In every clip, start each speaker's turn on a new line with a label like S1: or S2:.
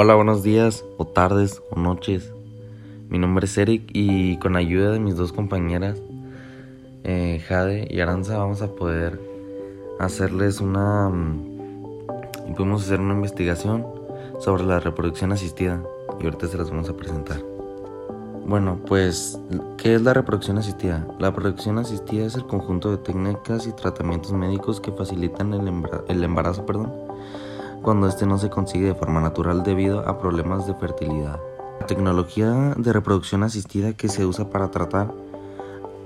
S1: Hola, buenos días, o tardes, o noches. Mi nombre es Eric y con ayuda de mis dos compañeras, eh, Jade y Aranza, vamos a poder hacerles una... Y mm, podemos hacer una investigación sobre la reproducción asistida y ahorita se las vamos a presentar. Bueno, pues, ¿qué es la reproducción asistida? La reproducción asistida es el conjunto de técnicas y tratamientos médicos que facilitan el, embarazo, el embarazo perdón, cuando este no se consigue de forma natural debido a problemas de fertilidad. La tecnología de reproducción asistida que se usa para tratar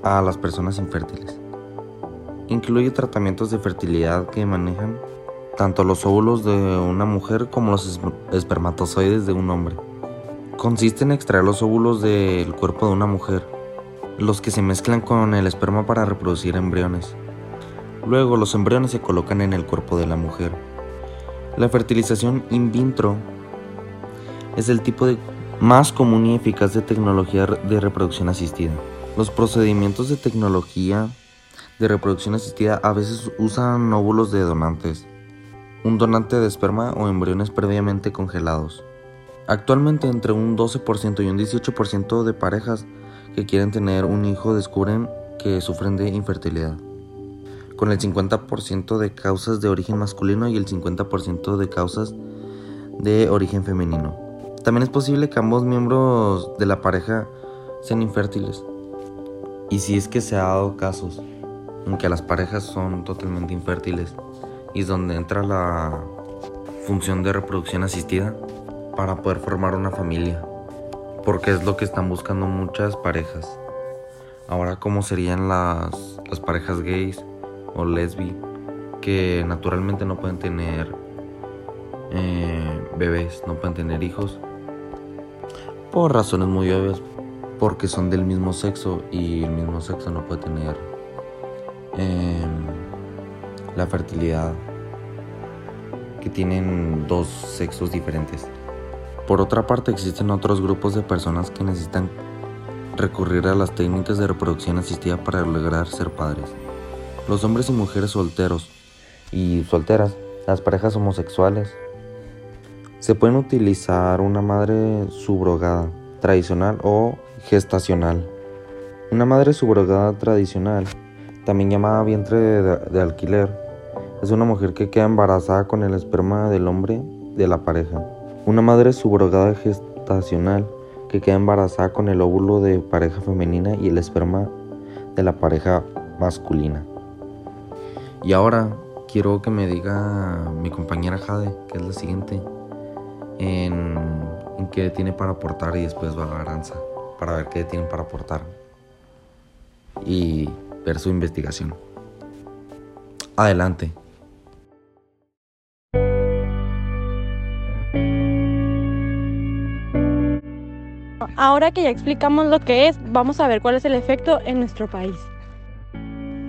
S1: a las personas infértiles. Incluye tratamientos de fertilidad que manejan tanto los óvulos de una mujer como los espermatozoides de un hombre. Consiste en extraer los óvulos del cuerpo de una mujer, los que se mezclan con el esperma para reproducir embriones. Luego los embriones se colocan en el cuerpo de la mujer. La fertilización in vitro es el tipo de más común y eficaz de tecnología de reproducción asistida. Los procedimientos de tecnología de reproducción asistida a veces usan óvulos de donantes, un donante de esperma o embriones previamente congelados. Actualmente entre un 12% y un 18% de parejas que quieren tener un hijo descubren que sufren de infertilidad con el 50% de causas de origen masculino y el 50% de causas de origen femenino. También es posible que ambos miembros de la pareja sean infértiles. Y si es que se ha dado casos en que las parejas son totalmente infértiles y es donde entra la función de reproducción asistida para poder formar una familia. Porque es lo que están buscando muchas parejas. Ahora, ¿cómo serían las, las parejas gays? O lesbi que naturalmente no pueden tener eh, bebés, no pueden tener hijos por razones muy obvias, porque son del mismo sexo y el mismo sexo no puede tener em, la fertilidad que tienen dos sexos diferentes. Por otra parte, existen otros grupos de personas que necesitan recurrir a las técnicas de reproducción asistida para lograr ser padres los hombres y mujeres solteros y solteras, las parejas homosexuales. Se pueden utilizar una madre subrogada, tradicional o gestacional. Una madre subrogada tradicional, también llamada vientre de, de, alquiler, es una mujer que queda embarazada con el esperma del hombre de la pareja. Una madre subrogada gestacional que queda embarazada con el óvulo de pareja femenina y el esperma de la pareja masculina. Y ahora quiero que me diga mi compañera Jade, que es la siguiente, en, qué tiene para aportar y después va a la Aranza, para ver qué tienen para aportar y ver su investigación. Adelante.
S2: Ahora que ya explicamos lo que es, vamos a ver cuál es el efecto en nuestro país.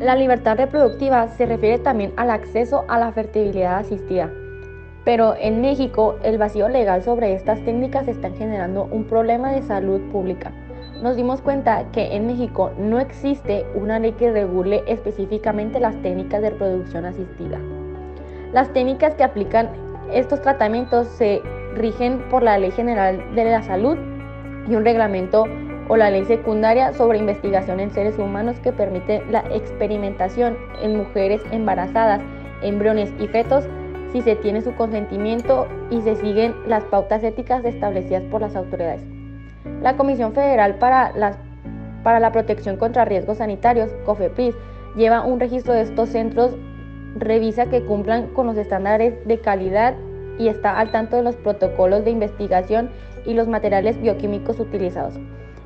S3: La libertad reproductiva se refiere también al acceso a la fertilidad asistida. Pero en México, el vacío legal sobre estas técnicas está generando un problema de salud pública. Nos dimos cuenta que en México no existe una ley que regule específicamente las técnicas de reproducción asistida. Las técnicas que aplican estos tratamientos se rigen por la Ley General de la Salud y un reglamento o la ley secundaria sobre investigación en seres humanos que permite la experimentación en mujeres embarazadas, embriones y fetos si se tiene su consentimiento y se siguen las pautas éticas establecidas por las autoridades. La Comisión Federal para, para la Protección contra Riesgos Sanitarios, COFEPRIS, lleva un registro de estos centros, revisa que cumplan con los estándares de calidad y está al tanto de los protocolos de investigación y los materiales bioquímicos utilizados.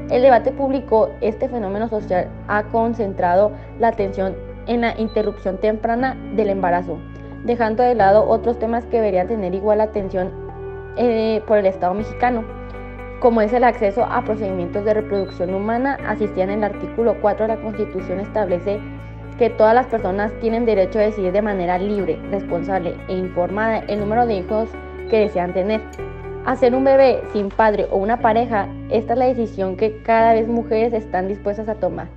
S3: El debate público, este fenómeno social, ha concentrado la atención en la interrupción temprana del embarazo, dejando de lado otros temas que deberían tener igual atención eh, por el Estado mexicano, como es el acceso a procedimientos de reproducción humana, asistían en el artículo 4 de la Constitución establece que todas las personas tienen derecho a decidir de manera libre, responsable e informada el número de hijos que desean tener. Hacer un bebé sin padre o una pareja, esta es la decisión que cada vez mujeres están dispuestas a tomar.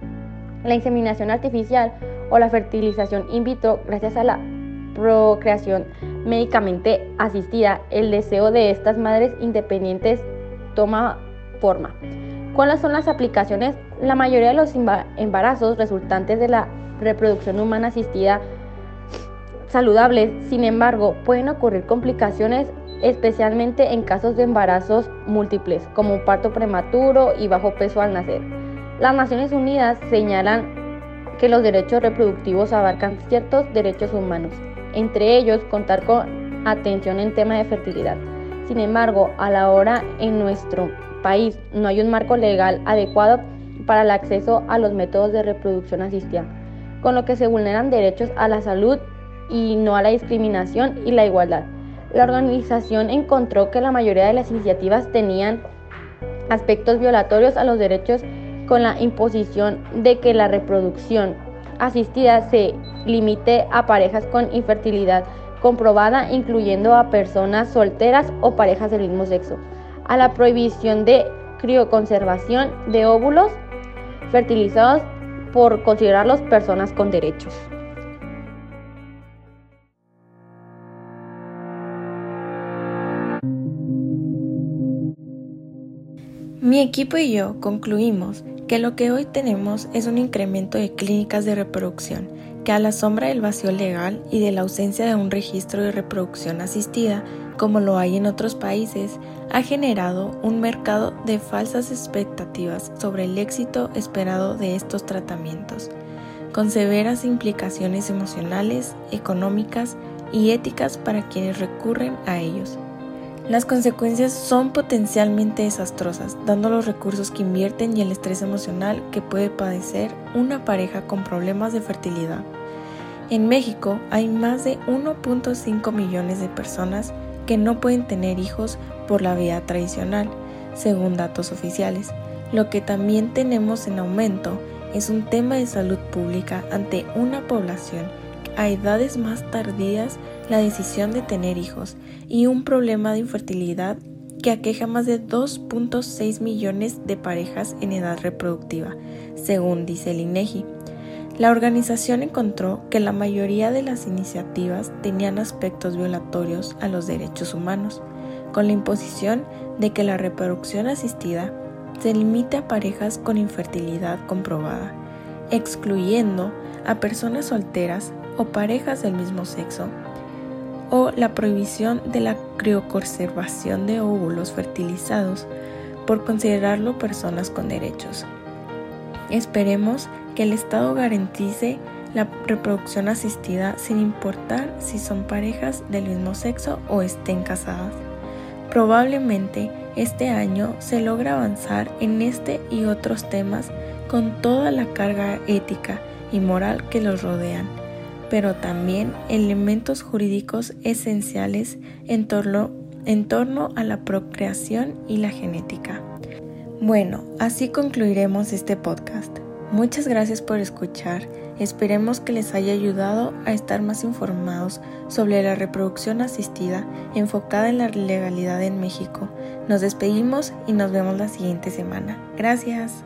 S3: La inseminación artificial o la fertilización in vitro, gracias a la procreación médicamente asistida, el deseo de estas madres independientes toma forma. ¿Cuáles son las aplicaciones? La mayoría de los embarazos resultantes de la reproducción humana asistida saludables, sin embargo, pueden ocurrir complicaciones especialmente en casos de embarazos múltiples, como parto prematuro y bajo peso al nacer. Las Naciones Unidas señalan que los derechos reproductivos abarcan ciertos derechos humanos, entre ellos contar con atención en tema de fertilidad. Sin embargo, a la hora en nuestro país no hay un marco legal adecuado para el acceso a los métodos de reproducción asistida, con lo que se vulneran derechos a la salud y no a la discriminación y la igualdad. La organización encontró que la mayoría de las iniciativas tenían aspectos violatorios a los derechos con la imposición de que la reproducción asistida se limite a parejas con infertilidad comprobada, incluyendo a personas solteras o parejas del mismo sexo a la prohibición de crioconservación de óvulos fertilizados por considerarlos personas con derechos.
S4: Mi equipo y yo concluimos que lo que hoy tenemos es un incremento de clínicas de reproducción que a la sombra del vacío legal y de la ausencia de un registro de reproducción asistida como lo hay en otros países, ha generado un mercado de falsas expectativas sobre el éxito esperado de estos tratamientos, con severas implicaciones emocionales, económicas y éticas para quienes recurren a ellos. Las consecuencias son potencialmente desastrosas, dando los recursos que invierten y el estrés emocional que puede padecer una pareja con problemas de fertilidad. En México hay más de 1.5 millones de personas que no pueden tener hijos por la vía tradicional, según datos oficiales. Lo que también tenemos en aumento es un tema de salud pública ante una población a edades más tardías la decisión de tener hijos y un problema de infertilidad que aqueja más de 2.6 millones de parejas en edad reproductiva, según dice el INEGI. La organización encontró que la mayoría de las iniciativas tenían aspectos violatorios a los derechos humanos, con la imposición de que la reproducción asistida se limite a parejas con infertilidad comprobada, excluyendo a personas solteras o parejas del mismo sexo, o la prohibición de la crioconservación de óvulos fertilizados por considerarlo personas con derechos. Esperemos que el Estado garantice la reproducción asistida sin importar si son parejas del mismo sexo o estén casadas. Probablemente este año se logra avanzar en este y otros temas con toda la carga ética y moral que los rodean, pero también elementos jurídicos esenciales en torno, a la procreación y la genética. Bueno, así concluiremos este podcast. Muchas gracias por escuchar. Esperemos que les haya ayudado a estar más informados sobre la reproducción asistida enfocada en la legalidad en México. Nos despedimos y nos vemos la siguiente semana. Gracias.